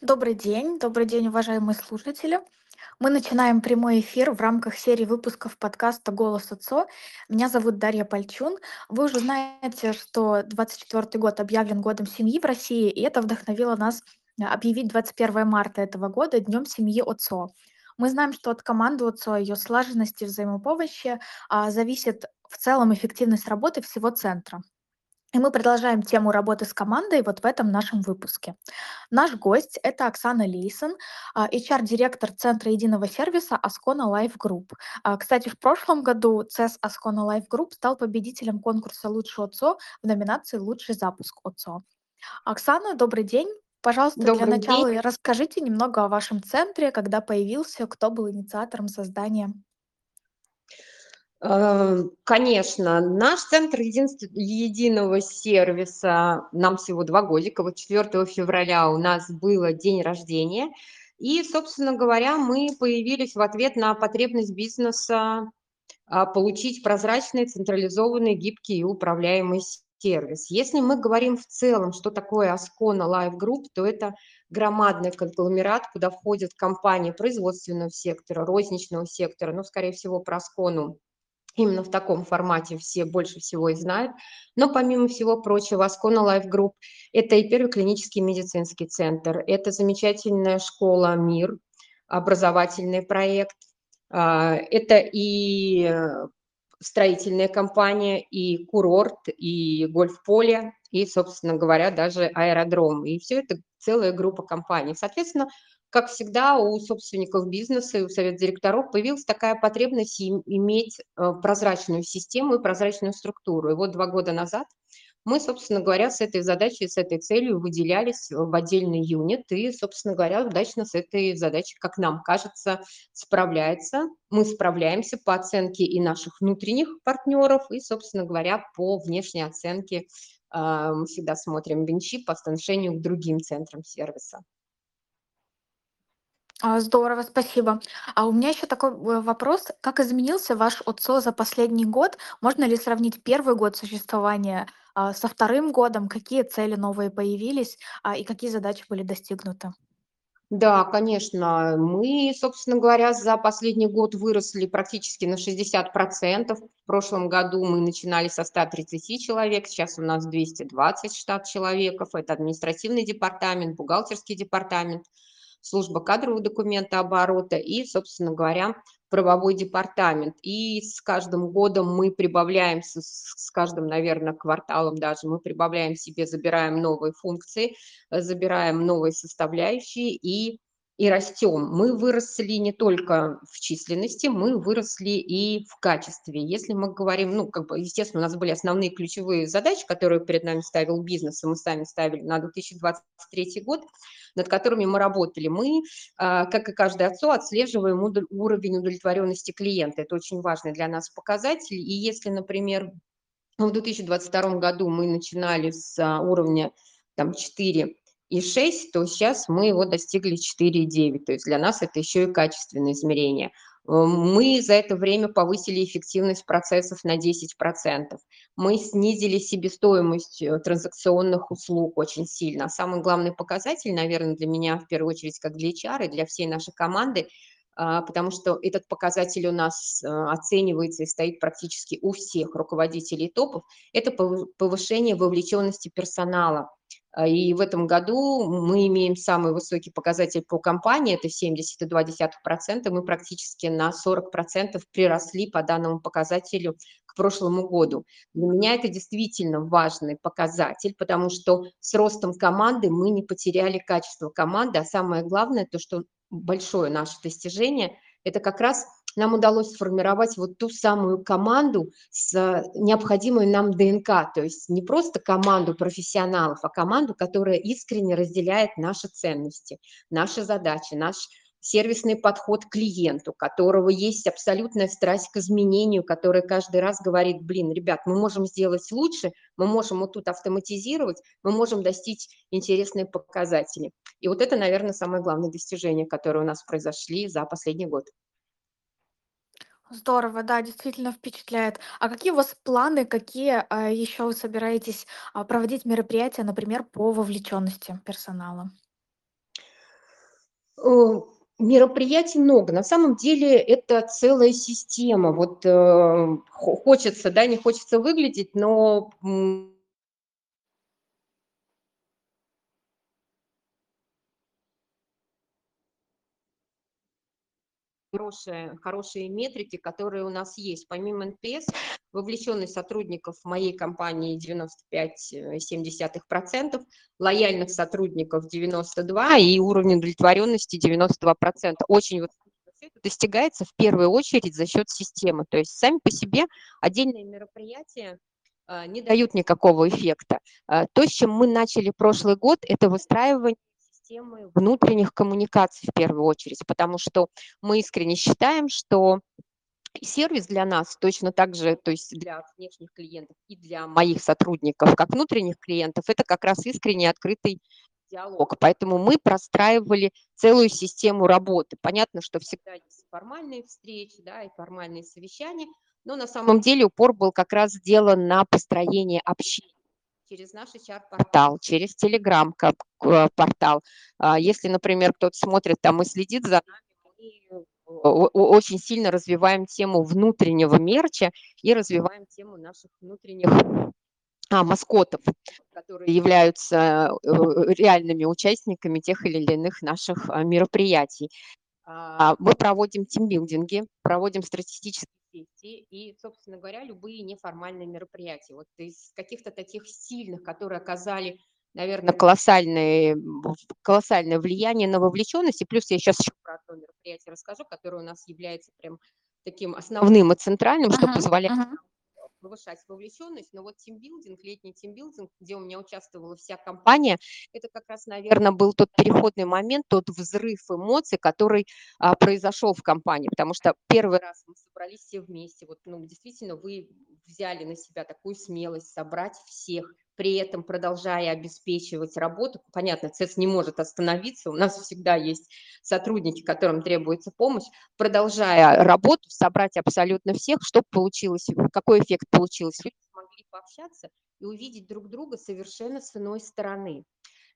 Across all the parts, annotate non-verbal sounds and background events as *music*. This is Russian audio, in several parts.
Добрый день, добрый день, уважаемые слушатели. Мы начинаем прямой эфир в рамках серии выпусков подкаста «Голос ОЦО». Меня зовут Дарья Пальчун. Вы уже знаете, что 24 год объявлен годом семьи в России, и это вдохновило нас а, объявить 21 марта этого года Днем семьи ОЦО. Мы знаем, что от команды ОЦО, ее слаженности, взаимопомощи а, зависит в целом эффективность работы всего центра. И мы продолжаем тему работы с командой вот в этом нашем выпуске. Наш гость– это Оксана Лейсон, а, HR-директор Центра единого сервиса Ascona Life Group. А, Кстати, в прошлом году CES Ascona Life Group стал победителем конкурса «Лучший ОЦО» в номинации «Лучший запуск ОЦО». Оксана, добрый день. Пожалуйста, для Добрый день. начала расскажите немного о вашем центре, когда появился, кто был инициатором создания. Э, Конечно, наш центр единств- единого сервиса, нам всего два годика, вот 4 февраля у нас было день рождения, и, собственно говоря, мы появились в ответ на потребность бизнеса а, получить прозрачный, централизованный, гибкий и управляемый сервис. Если мы говорим в целом, что такое Ascona Life Group, то это громадный конгломерат, куда входят компании производственного сектора, розничного сектора, ну, скорее всего, про Ascona Именно в таком формате все больше всего и знают. Но помимо всего прочего, Ascona Life Group– это и первый клинический медицинский центр, это замечательная школа «Мир», образовательный проект, а, это и э, строительная компания, и курорт, и гольф-поле, и, собственно говоря, даже аэродром. И все это целая группа компаний. Соответственно, как всегда, у собственников бизнеса и у совета директоров появилась такая потребность им- иметь э, прозрачную систему и прозрачную структуру. И вот два года назад мы, собственно говоря, с этой задачей, с этой целью выделялись в отдельный юнит и, собственно говоря, удачно с этой задачей, как нам кажется, справляется. Мы справляемся по оценке и наших внутренних партнеров, и, собственно говоря, по внешней оценке а, мы всегда смотрим бенчи по отношению к другим центрам сервиса. А, Здорово, спасибо. А у меня еще такой э, вопрос. Как изменился ваш ОЦО за последний год? Можно ли сравнить первый год существования а, со вторым годом? Какие цели новые появились а, и какие задачи были достигнуты? Да, конечно. Мы, собственно говоря, за последний год выросли практически на 60%. В прошлом году мы начинали со 130 человек, сейчас у нас 220 штат человеков. Это административный департамент, бухгалтерский департамент, служба кадрового документа оборота и, собственно говоря, правовой департамент. И с каждым годом мы прибавляем, с, каждым, наверное, кварталом даже, мы прибавляем себе, забираем новые функции, э, забираем новые составляющие и и растем. Мы выросли не только в численности, мы выросли и в качестве. Если мы говорим, ну, как бы, естественно, у нас были основные ключевые задачи, которые перед нами ставил бизнес, и мы сами ставили на 2023 год, над которыми мы работали. Мы, а, как и каждый отцо, отслеживаем уровень удовлетворенности клиента. Это очень важный для нас показатель. И если, например, в 2022 году мы начинали с а, уровня там, 4 и 6, то сейчас мы его достигли 4,9. То есть для нас это еще и качественное измерение. Э, мы за это время повысили эффективность процессов на 10%. Мы снизили себестоимость э, транзакционных услуг очень сильно. А самый главный показатель, наверное, для меня, в первую очередь, как для HR и для всей нашей команды, а, потому что этот показатель у нас э, оценивается и стоит практически у всех руководителей топов, это повышение вовлеченности персонала и в этом году мы имеем самый высокий показатель по компании, это 70,2%. Мы практически на 40% приросли по данному показателю к прошлому году. Для меня это действительно важный показатель, потому что с ростом команды мы не потеряли качество команды, а самое главное, то, что большое наше достижение, это как раз нам удалось сформировать вот ту самую команду с э, необходимой нам ДНК, то есть не просто команду профессионалов, а команду, которая искренне разделяет наши ценности, наши задачи, наш сервисный подход к клиенту, которого есть абсолютная страсть к изменению, который каждый раз говорит, блин, ребят, мы можем сделать лучше, мы можем вот тут автоматизировать, мы можем достичь интересные показатели. И вот это, наверное, самое главное достижение, которое у нас произошли за последний год. Здорово, да, действительно впечатляет. А какие у вас планы, какие а, еще вы собираетесь а, проводить мероприятия, например, по вовлеченности персонала? Э, мероприятий много. На самом деле это целая система. Вот, э, хочется, да, не хочется выглядеть, но, Хорошие хорошие метрики, которые у нас есть. Помимо NPS, вовлеченность сотрудников моей компании 95,7%, лояльных сотрудников 92 и уровень удовлетворенности 92%. Очень вот это достигается в первую очередь за счет системы. То есть сами по себе отдельные мероприятия а, не дают никакого эффекта. А, то, с чем мы начали прошлый год, это выстраивание системы внутренних коммуникаций в первую очередь, потому что мы искренне считаем, что сервис для нас точно так же, то есть для внешних клиентов и для моих сотрудников, как внутренних клиентов, это как раз искренний открытый диалог. Поэтому мы простраивали целую систему работы. Понятно, что всегда есть формальные встречи, да, и формальные совещания, но на самом деле упор был как раз сделан на построение общения через наш HR-портал, через Telegram-портал. А, если, например, кто-то смотрит там и следит за нами, мы очень сильно развиваем тему внутреннего мерча и развиваем тему наших внутренних а, маскотов, которые являются э, реальными участниками тех или иных наших а, мероприятий. Мы проводим тимбилдинги, проводим статистические сессии и, собственно говоря, любые неформальные мероприятия. Вот из каких-то таких сильных, которые оказали, наверное, колоссальное, колоссальное влияние на вовлеченность. И плюс я сейчас еще про одно мероприятие расскажу, которое у нас является прям таким основным и центральным, что uh-huh, позволяет uh-huh повышать вовлеченность, но вот тимбилдинг, летний тимбилдинг, где у меня участвовала вся компания, это как раз, наверное, был тот переходный момент, тот взрыв эмоций, который а, произошел в компании, потому что первый раз мы собрались все вместе, вот, ну, действительно, вы взяли на себя такую смелость собрать всех, при этом продолжая обеспечивать работу. Понятно, ЦЕС не может остановиться, у нас всегда есть сотрудники, которым требуется помощь. Продолжая работу, собрать абсолютно всех, чтобы получилось, какой эффект получился. Люди смогли пообщаться и увидеть друг друга совершенно с иной стороны.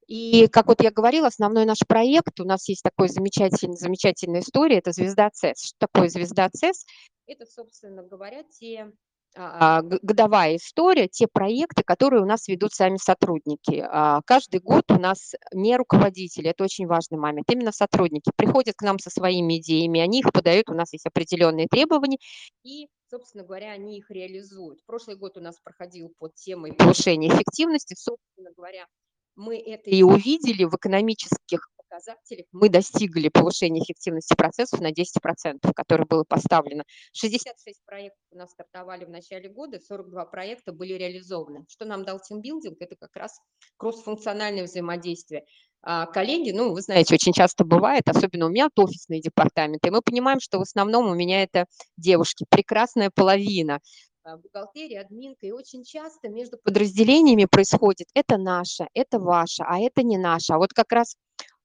И, как вот я говорила, основной наш проект, у нас есть такой замечательный, замечательная история, это «Звезда ЦЕС». Что такое «Звезда ЦЕС»? Это, собственно говоря, те годовая история, те проекты, которые у нас ведут сами сотрудники. А, каждый год у нас не руководители, это очень важный момент, именно сотрудники приходят к нам со своими идеями, они их подают, у нас есть определенные требования, и, собственно говоря, они их реализуют. Прошлый год у нас проходил под темой повышения эффективности, собственно говоря, мы это и увидели в экономических показателях мы достигли повышения эффективности процессов на 10%, которое было поставлено. 66 проектов у нас стартовали в начале года, 42 проекта были реализованы. Что нам дал тимбилдинг? Это как раз кроссфункциональное взаимодействие. А коллеги, ну, вы знаете, очень часто бывает, особенно у меня от офисные департаменты, и мы понимаем, что в основном у меня это девушки, прекрасная половина, а, бухгалтерия, админка, и очень часто между подразделениями происходит это наше, это ваше, а это не наше. А вот как раз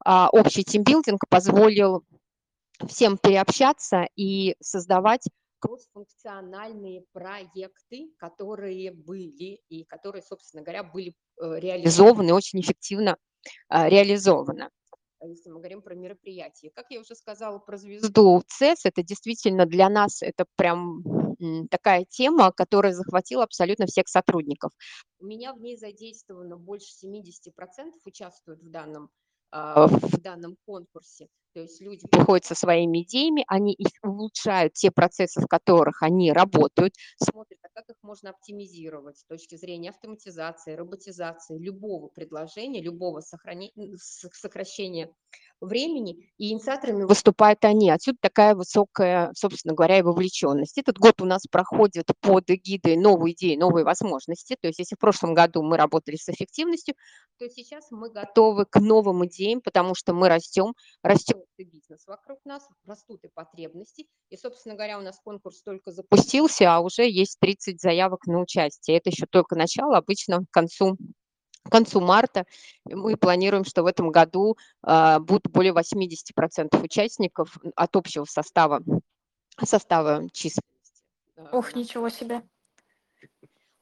общий тимбилдинг позволил всем переобщаться и создавать кроссфункциональные проекты, которые были и которые, собственно говоря, были э, реализованы, очень эффективно а, реализованы если мы говорим про мероприятия. Как я уже сказала про звезду ЦЕС, это действительно для нас это прям такая тема, которая захватила абсолютно всех сотрудников. У меня в ней задействовано больше 70% участвуют в данном а, в данном конкурсе. То есть люди приходят со своими идеями, они улучшают, те процессы, в которых они работают, смотрят, а можно оптимизировать с точки зрения автоматизации, роботизации, любого предложения, любого сокращения времени, и инициаторами выступают они. Отсюда такая высокая, собственно говоря, и вовлеченность. Этот год у нас проходит под эгидой новые идеи, новые возможности. То есть если в прошлом году мы работали с эффективностью, то сейчас мы готовы к новым идеям, потому что мы растем, растет и бизнес вокруг нас, растут и потребности. И, собственно говоря, у нас конкурс только запустился, а уже есть 30 заявок на участие. Это еще только начало, обычно к концу к концу марта мы планируем, что в этом году а, будут более 80% участников от общего состава, состава численности. Ох, ничего себе.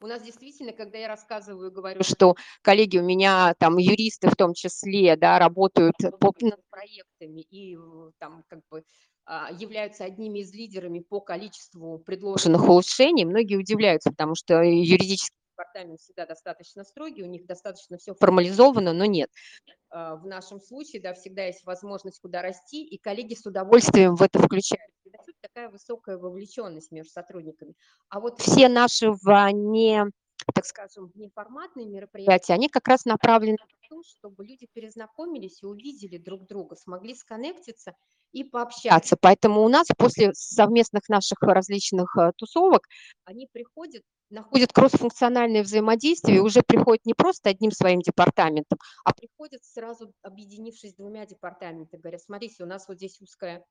У нас действительно, когда я рассказываю, говорю, что коллеги у меня, там, юристы в том числе, да, работают по, над проектами и там как бы а, являются одними из лидерами по количеству предложенных улучшений, многие удивляются, потому что юридический департамент всегда достаточно строгий, у них достаточно все формализовано, но нет. А, в нашем случае, да, всегда есть возможность куда расти, и коллеги с удовольствием в это включают. Такая высокая вовлеченность между сотрудниками. А вот все наши не так скажем, неформатные мероприятия, они как раз направлены на то, чтобы люди перезнакомились и увидели друг друга, смогли сконнектиться и пообщаться. Поэтому у нас после совместных наших различных э, тусовок они приходят, находят кроссфункциональное взаимодействие, и уже приходят не просто одним своим департаментом, а приходят сразу объединившись двумя департаментами, говорят, смотрите, у нас вот здесь узкая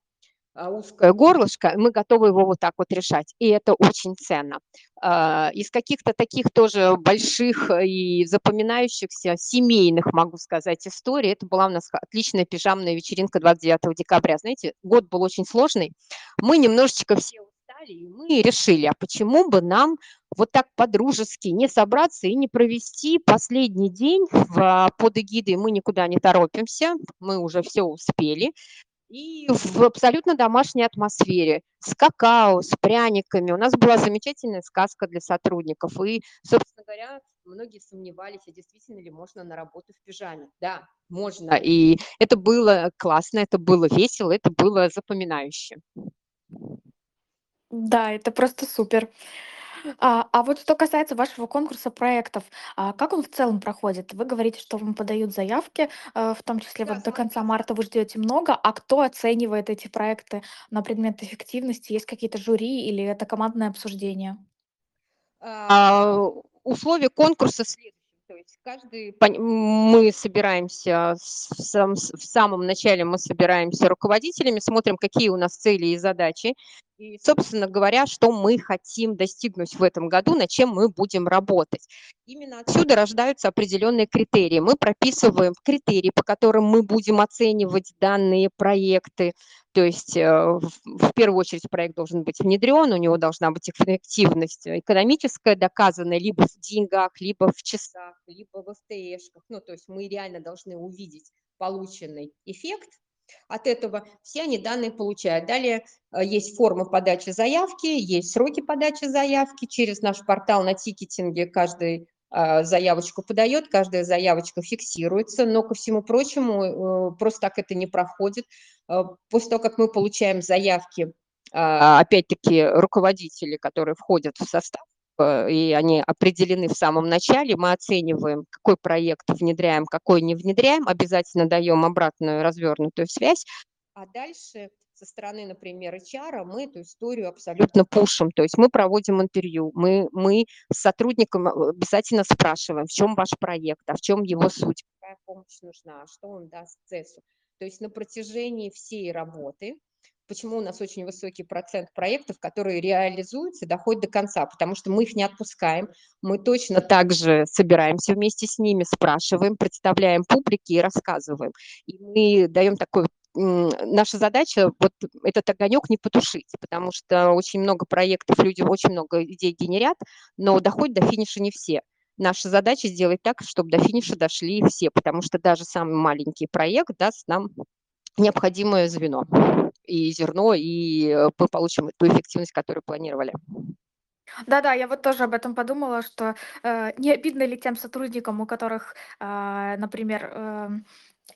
узкое горлышко, мы готовы его вот так вот решать. И это очень ценно. А, из каких-то таких тоже больших и запоминающихся семейных, могу сказать, историй, это была у нас отличная пижамная вечеринка 29 декабря. Знаете, год был очень сложный. Мы немножечко все устали, и мы решили, а почему бы нам вот так по-дружески не собраться и не провести последний день в, под эгидой «Мы никуда не торопимся», мы уже все успели, и в абсолютно домашней атмосфере, с какао, с пряниками. У нас была замечательная сказка для сотрудников. И, собственно говоря, многие сомневались, а действительно ли можно на работу в пижаме. Да, можно. И это было классно, это было весело, это было запоминающе. Да, это просто супер. А, а вот что касается вашего конкурса проектов, а как он в целом проходит? Вы говорите, что вам подают заявки, э, в том числе вот до конца марта вы ждете много, а кто оценивает эти проекты на предмет эффективности? Есть какие-то жюри или это командное обсуждение? А, условия конкурса следующие. То есть каждый, мы собираемся в самом, в самом начале, мы собираемся руководителями, смотрим, какие у нас цели и задачи, и, собственно говоря, что мы хотим достигнуть в этом году, над чем мы будем работать. Именно отсюда рождаются определенные критерии. Мы прописываем критерии, по которым мы будем оценивать данные проекты. То есть э, в первую очередь проект должен быть внедрен, у него должна быть эффективность экономическая, доказанная либо в деньгах, либо в часах, либо в ФТЭшках. Ну, то есть мы реально должны увидеть полученный эффект от этого все они данные получают. Далее э, есть форма подачи заявки, есть сроки подачи заявки. Через наш портал на тикетинге каждый э, заявочку подает, каждая заявочка фиксируется, но ко всему прочему э, просто так это не проходит. После того, как мы получаем заявки, опять-таки руководители, которые входят в состав, и они определены в самом начале, мы оцениваем, какой проект внедряем, какой не внедряем, обязательно даем обратную развернутую связь, а дальше со стороны, например, HR мы эту историю абсолютно пушим, то есть мы проводим интервью, мы, мы с сотрудником э, обязательно спрашиваем, в чем ваш проект, а в чем его суть, какая помощь нужна, что он даст ЦЕСу. То есть на протяжении всей работы почему у нас очень высокий процент проектов, которые реализуются, доходят до конца, потому что мы их не отпускаем, мы точно так же собираемся вместе с ними, спрашиваем, представляем публике и рассказываем. И мы даем такой наша задача вот этот огонек не потушить, потому что очень много проектов, люди очень много идей генерят, но доходят до финиша не все. Наша задача сделать так, чтобы до финиша дошли все, потому что даже самый маленький проект даст нам необходимое звено и зерно, и э, мы получим ту эффективность, которую планировали. Да-да, я вот тоже об этом подумала, что э, не обидно ли тем сотрудникам, у которых, э, например, э,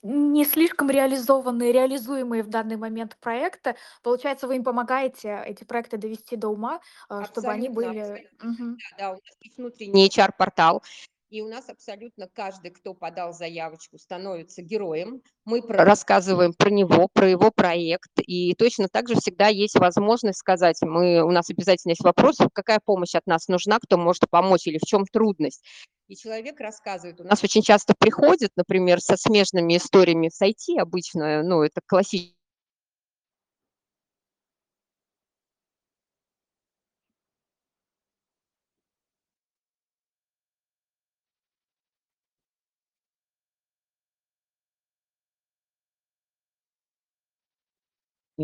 не слишком реализованные, реализуемые в данный момент проекты. Получается, вы им помогаете эти проекты довести до ума, э, чтобы они Абсолютно, были... абсолютно. Мгм. Да, да, у нас есть внутренний HR-портал, и у нас абсолютно каждый, кто подал заявочку, становится героем. Мы про рассказываем про него, про его проект. И точно так же всегда есть возможность сказать, мы, у нас обязательно есть вопрос, какая помощь от нас нужна, кто может помочь или в чем трудность. И человек рассказывает. У нас очень часто приходят, например, со смежными историями с IT обычно, ну, это классический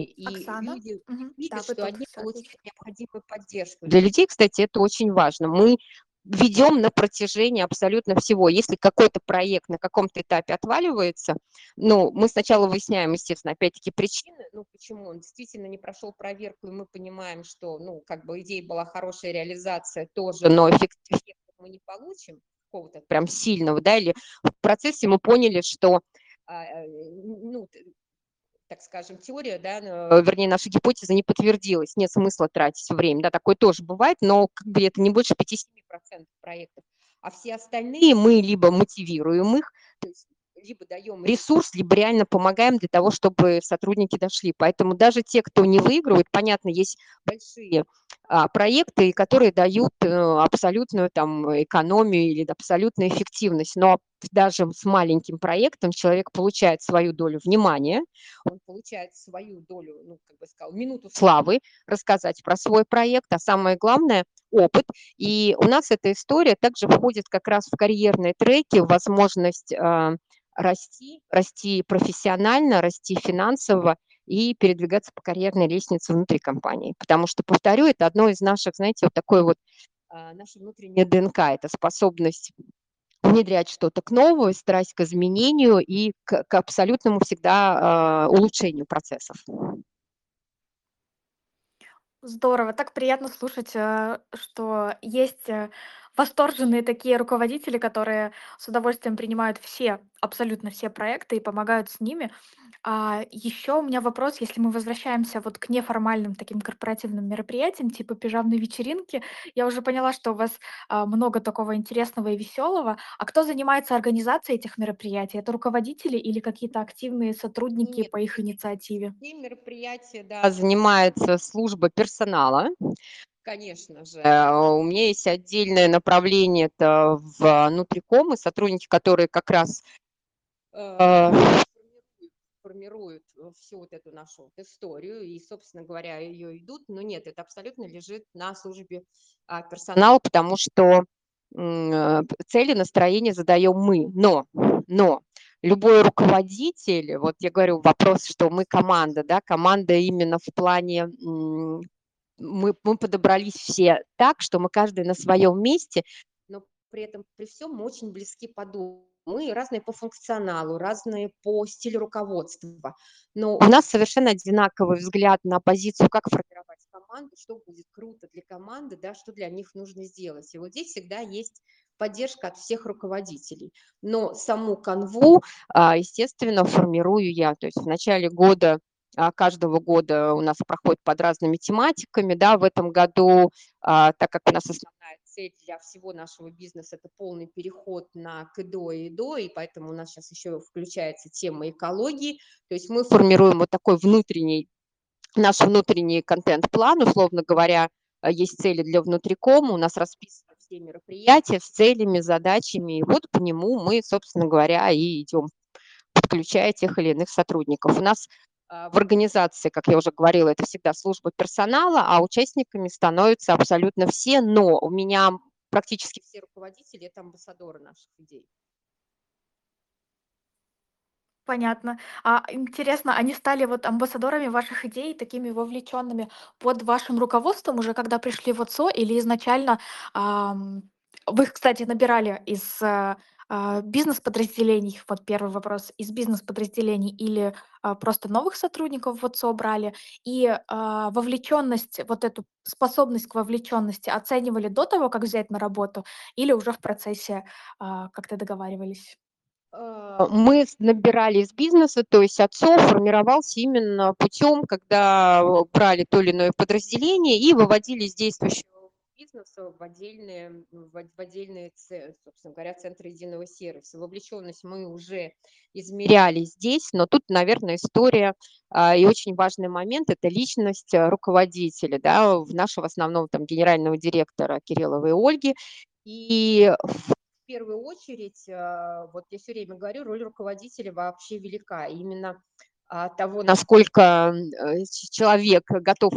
И Оксана? люди Мгм. видят, Да, что они отлично. необходимую поддержку. Для людей, кстати, это очень важно. Мы ведем на протяжении абсолютно всего. Если какой-то проект на каком-то этапе отваливается, ну, мы сначала выясняем, естественно, опять-таки причины, ну, почему он действительно не прошел проверку, и мы понимаем, что, ну, как бы идея была хорошая, реализация тоже, но эффект, эффект мы не получим, какого-то прям сильного, да, или в процессе мы поняли, что а, э, ну, так скажем, теория, да, э, вернее, наша гипотеза не подтвердилась, нет смысла тратить время, да, такое тоже бывает, но как бы это не больше 5-7% проектов. А все остальные мы либо мотивируем их, то есть либо даем ресурс, либо реально помогаем для того, чтобы сотрудники дошли. Поэтому даже те, кто не выигрывает, понятно, есть большие а, проекты, которые дают а, абсолютную там экономию или абсолютную эффективность, но даже с маленьким проектом человек получает свою долю внимания, он получает свою долю, ну, как бы сказал, минуту славы, рассказать про свой проект, а самое главное – опыт. И у нас эта история также входит как раз в карьерные треки, возможность а, расти, расти профессионально, расти финансово и передвигаться по карьерной лестнице внутри компании. Потому что, повторю, это одно из наших, знаете, вот такой вот а, наша внутренняя ДНК, это способность внедрять что-то к новому, страсть к изменению и к, к абсолютному всегда э, улучшению процессов. Здорово, так приятно слушать, э, что есть э, восторженные такие руководители, которые с удовольствием принимают все, абсолютно все проекты и помогают с ними. А, еще у меня вопрос, если мы возвращаемся вот к неформальным таким корпоративным мероприятиям, типа пижамной вечеринки. Я уже поняла, что у вас а, много такого интересного и веселого. А кто занимается организацией этих мероприятий? Это руководители или какие-то активные сотрудники Нет, по их инициативе? мероприятия, да, занимается служба персонала. Конечно же, у меня есть отдельное направление, это внутриком, и сотрудники, которые как раз э, формируют э, всю вот эту нашу историю и, собственно говоря, ее идут, но нет, это абсолютно лежит на службе а, персонала, потому что э, цели настроения задаем мы, но, но любой руководитель, вот я говорю вопрос, что мы команда, да, команда именно в плане мы, мы подобрались все так, что мы каждый на своем месте, но при этом при всем мы очень близки по духу мы разные по функционалу, разные по стилю руководства. Но у нас совершенно одинаковый взгляд на позицию, как формировать команду, что будет круто для команды, да, что для них нужно сделать. И вот здесь всегда есть поддержка от всех руководителей. Но саму канву, а, естественно, формирую я. То есть в начале года каждого года у нас проходит под разными тематиками. Да, в этом году, а, так как у нас основная цель для всего нашего бизнеса– это полный переход на КДО и ИДО, и поэтому у нас сейчас еще включается тема экологии. То есть мы формируем вот такой внутренний, наш внутренний контент-план, условно говоря, а, есть цели для внутрикома, у нас расписаны все мероприятия с целями, задачами, и вот по нему мы, собственно говоря, и идем подключая тех или иных сотрудников. У нас а, в организации, как я уже говорила, это всегда служба персонала, а участниками становятся абсолютно все, но у меня практически все руководители– это амбассадоры наших идей. Понятно. А интересно, они стали вот амбассадорами ваших идей, такими вовлеченными под вашим руководством уже, когда пришли в ОЦО, или изначально ам, вы их, кстати, набирали из э, а, бизнес-подразделений, вот первый вопрос, из бизнес-подразделений или а, просто новых сотрудников в ОЦО брали? И а, вовлеченность, вот эту способность к вовлеченности оценивали до того, как взять на работу, или уже в процессе а, как-то договаривались? А, мы набирали из бизнеса, то есть отцов формировался именно путем, когда брали то или иное подразделение и выводили из действующего бизнеса в отдельные, в отдельные, собственно говоря, центры единого сервиса. Вовлеченность мы уже измеряли здесь, но тут, наверное, история а, и очень важный момент– это личность э, руководителя, да, нашего основного там генерального директора Кирилловой Ольги. И в первую очередь, а, вот я все время говорю, роль руководителя вообще велика. Именно того, насколько э, человек готов,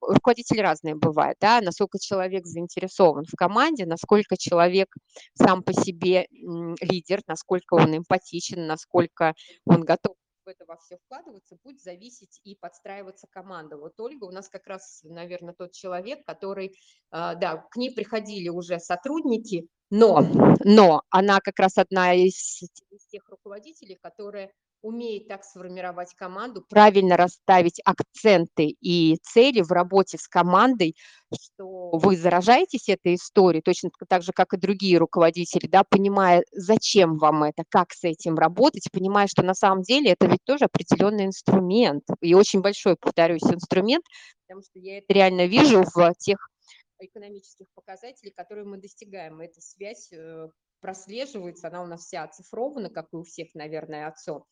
руководители разные бывают, да, насколько человек заинтересован в команде, насколько человек сам по себе лидер, насколько он эмпатичен, насколько он готов в это во все вкладываться, будет зависеть и подстраиваться команда. Вот Ольга у нас как раз, наверное, тот человек, который, а, да, к ней приходили уже сотрудники, но, но она как раз одна из, из тех руководителей, которые умеет так сформировать команду, правильно расставить акценты и цели в работе с командой, что вы заражаетесь этой историей, точно так же, как и другие руководители, да, понимая, зачем вам это, как с этим работать, понимая, что на самом деле это ведь тоже определенный инструмент, и очень большой, повторюсь, инструмент, потому что я это реально вижу в тех экономических показателей, которые мы достигаем. Эта связь э, прослеживается, она у нас вся оцифрована, как и у всех, наверное, отцов.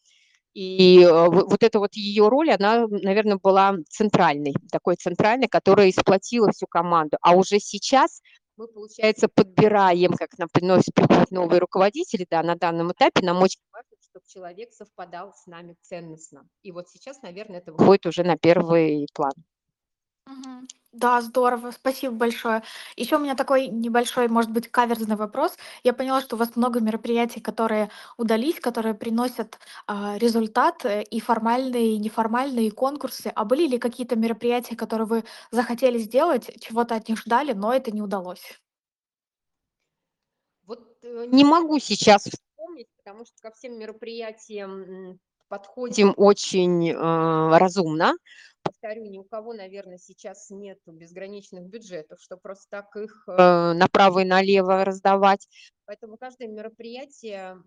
И э, вот эта вот ее роль, она, наверное, была центральной, такой центральной, которая исплатила всю команду. А уже сейчас мы, получается, подбираем, как нам приносят новые руководители, да, на данном этапе нам очень важно, чтобы человек совпадал с нами ценностно. И вот сейчас, наверное, это выходит уже на первый план. Мгм. Да, здорово, спасибо большое. Еще у меня такой небольшой, может быть, каверзный вопрос. Я поняла, что у вас много мероприятий, которые удались, которые приносят а, результат, э, и формальные, и неформальные, и конкурсы. А были ли какие-то мероприятия, которые вы захотели сделать, чего-то от них ждали, но это не удалось? Вот э, не могу сейчас вспомнить, потому что ко всем мероприятиям подходим очень э, разумно повторю, ни у кого, наверное, сейчас нет безграничных бюджетов, чтобы просто так их э, направо и налево раздавать. Поэтому каждое мероприятие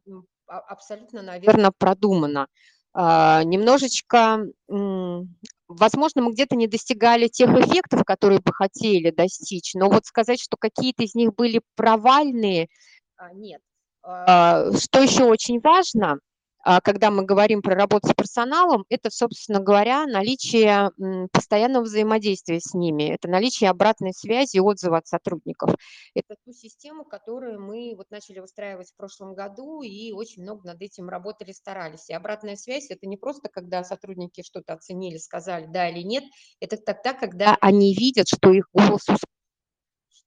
абсолютно, наверное, продумано. А, немножечко, возможно, мы где-то не достигали тех эффектов, которые бы хотели достичь, но вот сказать, что какие-то из них были провальные, а, нет. А, что еще очень важно – а, когда мы говорим про работу с персоналом, это, собственно говоря, наличие постоянного взаимодействия с ними, это наличие обратной связи и отзыва от сотрудников. Это ту систему, которую мы вот начали выстраивать в прошлом году и очень много над этим работали, старались. И обратная связь – это не просто, когда сотрудники что-то оценили, сказали да или нет, это тогда, когда они видят, что их голос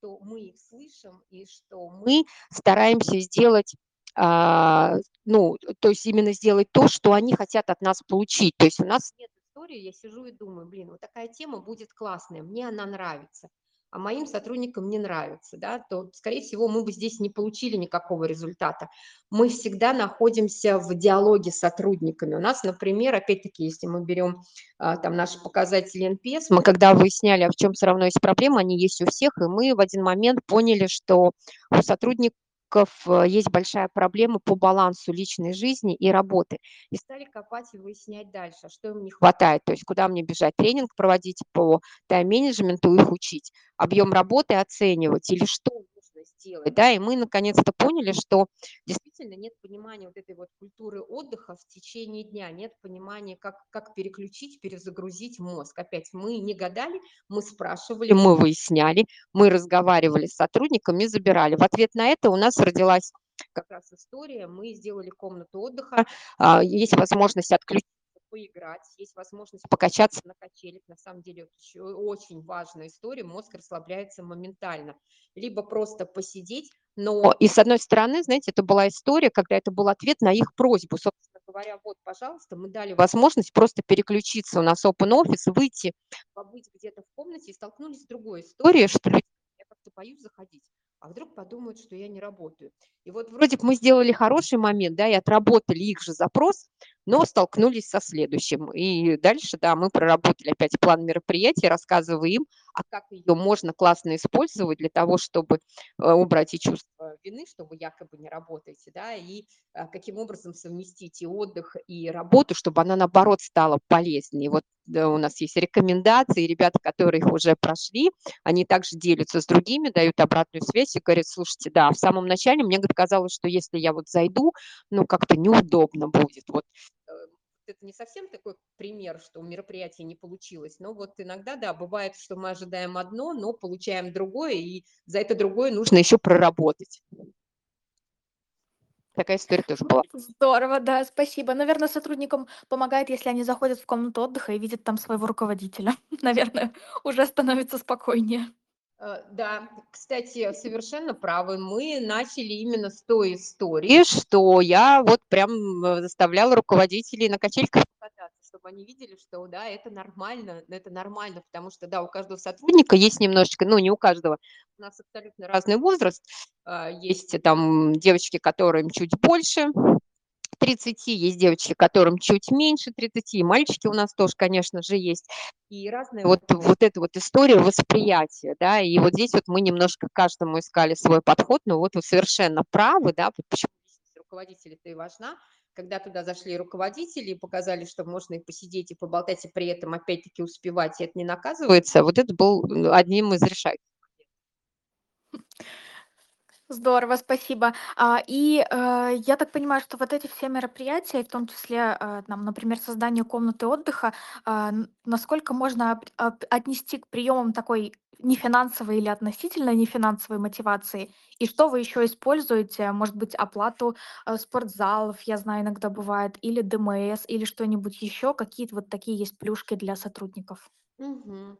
что мы их слышим и что мы стараемся сделать а, ну, то есть именно сделать то, что они хотят от нас получить. То есть у нас нет истории, я сижу и думаю, блин, вот такая тема будет классная, мне она нравится, а моим сотрудникам не нравится, да, то, скорее всего, мы бы здесь не получили никакого результата. Мы всегда находимся в диалоге с сотрудниками. У нас, например, опять-таки, если мы берем а, там наши показатели NPS, мы когда выясняли, а в чем все равно есть проблема, они есть у всех, и мы в один момент поняли, что у сотрудников Э, есть большая проблема по балансу личной жизни и работы. И стали копать и выяснять дальше, что им не хватает, то есть куда мне бежать, тренинг проводить по тайм-менеджменту, их учить, объем работы оценивать или что сделать, да, и мы наконец-то поняли, что действительно нет понимания вот этой вот культуры отдыха в течение дня, нет понимания, как, как переключить, перезагрузить мозг. Опять мы не гадали, мы спрашивали, мы выясняли, мы разговаривали с сотрудниками, забирали. В ответ на это у нас родилась как раз история, мы сделали комнату отдыха, а, есть возможность отключить поиграть, есть возможность покачаться на качелях. На самом деле очень важная история, мозг расслабляется моментально. Либо просто посидеть, но и с одной стороны, знаете, это была история, когда это был ответ на их просьбу. Собственно говоря, вот, пожалуйста, мы дали возможность просто переключиться у нас open office, выйти, побыть где-то в комнате и столкнулись с другой историей, что люди, я как-то боюсь заходить а вдруг подумают, что я не работаю. И вот вроде бы мы сделали хороший момент, да, и отработали их же запрос, но столкнулись со следующим. И дальше, да, мы проработали опять план мероприятия, рассказывая им, а как ее можно классно использовать для того, чтобы э, убрать и чувство вины, что вы якобы не работаете, да, и э, каким образом совместить и отдых, и работу, чтобы она, наоборот, стала полезнее. Вот да, у нас есть рекомендации, ребята, которые их уже прошли, они также делятся с другими, дают обратную связь и говорят, слушайте, да, в самом начале мне казалось, что если я вот зайду, ну, как-то неудобно будет. Вот это не совсем такой пример, что мероприятие не получилось, но вот иногда, да, бывает, что мы ожидаем одно, но получаем другое, и за это другое нужно еще проработать. Такая история тоже была. Здорово, да, спасибо. Наверное, сотрудникам помогает, если они заходят в комнату отдыха и видят там своего руководителя. *laughs* Наверное, уже становится спокойнее. Э, да, кстати, совершенно правы. Мы начали именно с той истории, что я вот прям э, заставляла руководителей на качельках чтобы они видели, что да, это нормально, это нормально, потому что, да, у каждого сотрудника есть немножечко, ну, не у каждого, у нас абсолютно разный возраст, а, есть там девочки, которым чуть больше, 30, есть девочки, которым чуть меньше 30, и мальчики у нас тоже, конечно же, есть. И разные вот, вот эта вот история восприятия, да, и вот здесь вот мы немножко каждому искали свой подход, но вот вы совершенно правы, да, почему руководителя-то и важна, когда туда зашли руководители и показали, что можно и посидеть, и поболтать, и при этом опять-таки успевать, и это не наказывается, вот это был одним из решающих. Здорово, спасибо. А, и, э, я так понимаю, что вот эти все мероприятия, в том числе, э, там, например, создание комнаты отдыха, а, насколько можно отнести к приемам такой нефинансовой или относительно нефинансовой мотивации? И что вы еще используете? Может быть, оплату, э, спортзалов, я знаю, иногда бывает, или ДМС, или что-нибудь еще? Какие-то вот такие есть плюшки для сотрудников? Мгм.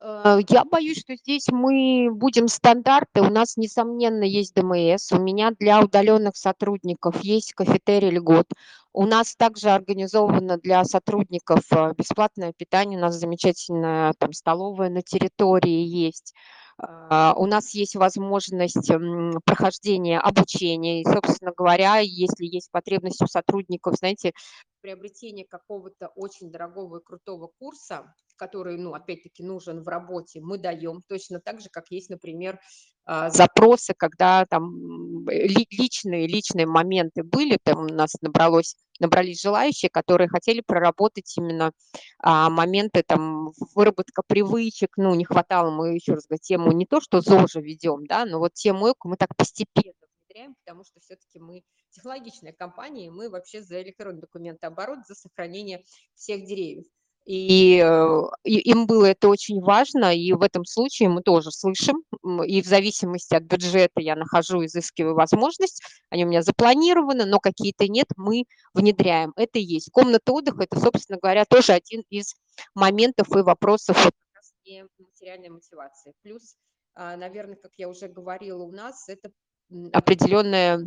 Э, я боюсь, что здесь мы будем стандарты. У нас, несомненно, есть ДМС. У меня для удаленных сотрудников есть кафетерий льгот. У нас также организовано для сотрудников э, бесплатное питание. У нас замечательная там столовая на территории есть. А, у нас есть возможность прохождения обучения. И, собственно говоря, если есть потребность у сотрудников, знаете, приобретение какого-то очень дорогого и крутого курса, который, ну, опять-таки, нужен в работе, мы даем. Точно так же, как есть, например, а, запросы, когда там личные, личные моменты были, там у нас набралось, набрались желающие, которые хотели проработать именно а, моменты там выработка привычек, ну, не хватало, мы еще раз говорю, тему не то, что ЗОЖа ведем, да, но вот тему эко мы так постепенно внедряем, потому что все-таки мы технологичная компания, и мы вообще за электронный документооборот, за сохранение всех деревьев. И, э, и им было это очень важно, и в этом случае мы тоже слышим, и в зависимости от бюджета я нахожу, изыскиваю возможность, они у меня запланированы, но какие-то нет, мы внедряем. Это есть. Комната отдыха – это, собственно говоря, тоже один из моментов и вопросов материальной мотивации. Плюс, а, наверное, как я уже говорила, у нас это определенная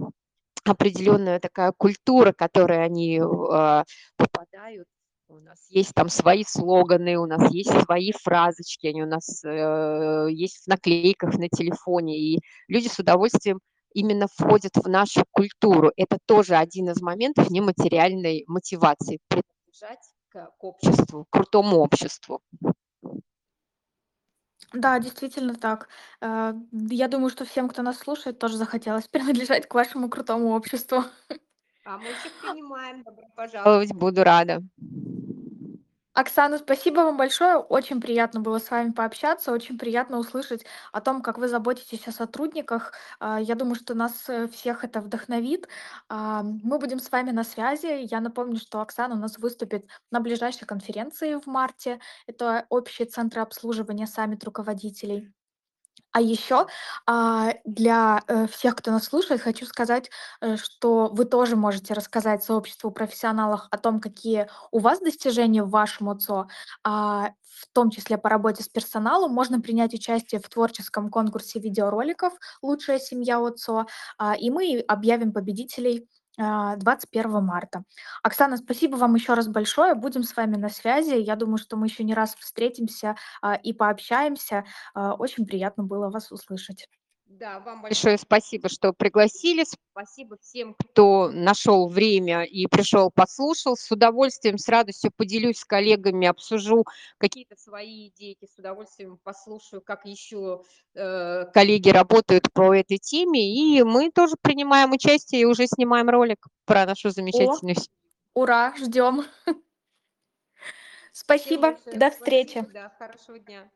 определенная такая культура, которой они э, попадают у нас есть там свои слоганы, у нас есть свои фразочки, они у нас э, есть в наклейках на телефоне, и люди с удовольствием именно входят в нашу культуру. Это тоже один из моментов нематериальной мотивации, принадлежать к, к обществу, к крутому обществу. Да, действительно так. Э, я думаю, что всем, кто нас слушает, тоже захотелось *laughs* принадлежать к вашему крутому обществу. А мы всех принимаем. Добро пожаловать, буду рада. Оксана, спасибо вам большое. Очень приятно было с вами пообщаться. Очень приятно услышать о том, как вы заботитесь о сотрудниках. А, я думаю, что нас э, всех это вдохновит. А, мы будем с вами на связи. Я напомню, что Оксана у нас выступит на ближайшей конференции в марте. Это общие центры обслуживания саммит руководителей. А еще а, для э, всех, кто нас слушает, хочу сказать, э, что вы тоже можете рассказать сообществу профессионалов о том, какие у вас достижения в вашем ОЦО, а, в том числе по работе с персоналом. Можно принять участие в творческом конкурсе видеороликов «Лучшая семья ОЦО», а, и мы объявим победителей 21 а, марта. Оксана, спасибо вам еще раз большое. Будем с вами на связи. Я думаю, что мы еще не раз встретимся а, и пообщаемся. А, очень приятно было вас услышать. Да, вам большое спасибо, что пригласили. Спасибо всем, кто нашел время и пришел, послушал. С удовольствием, с радостью поделюсь с коллегами, обсужу какие-то свои идеи, с удовольствием послушаю, как еще э, коллеги работают по этой теме. И мы тоже принимаем участие и уже снимаем ролик про нашу замечательную О, ура, ждем. *laughs* Спасибо, до встречи. Да, хорошего дня.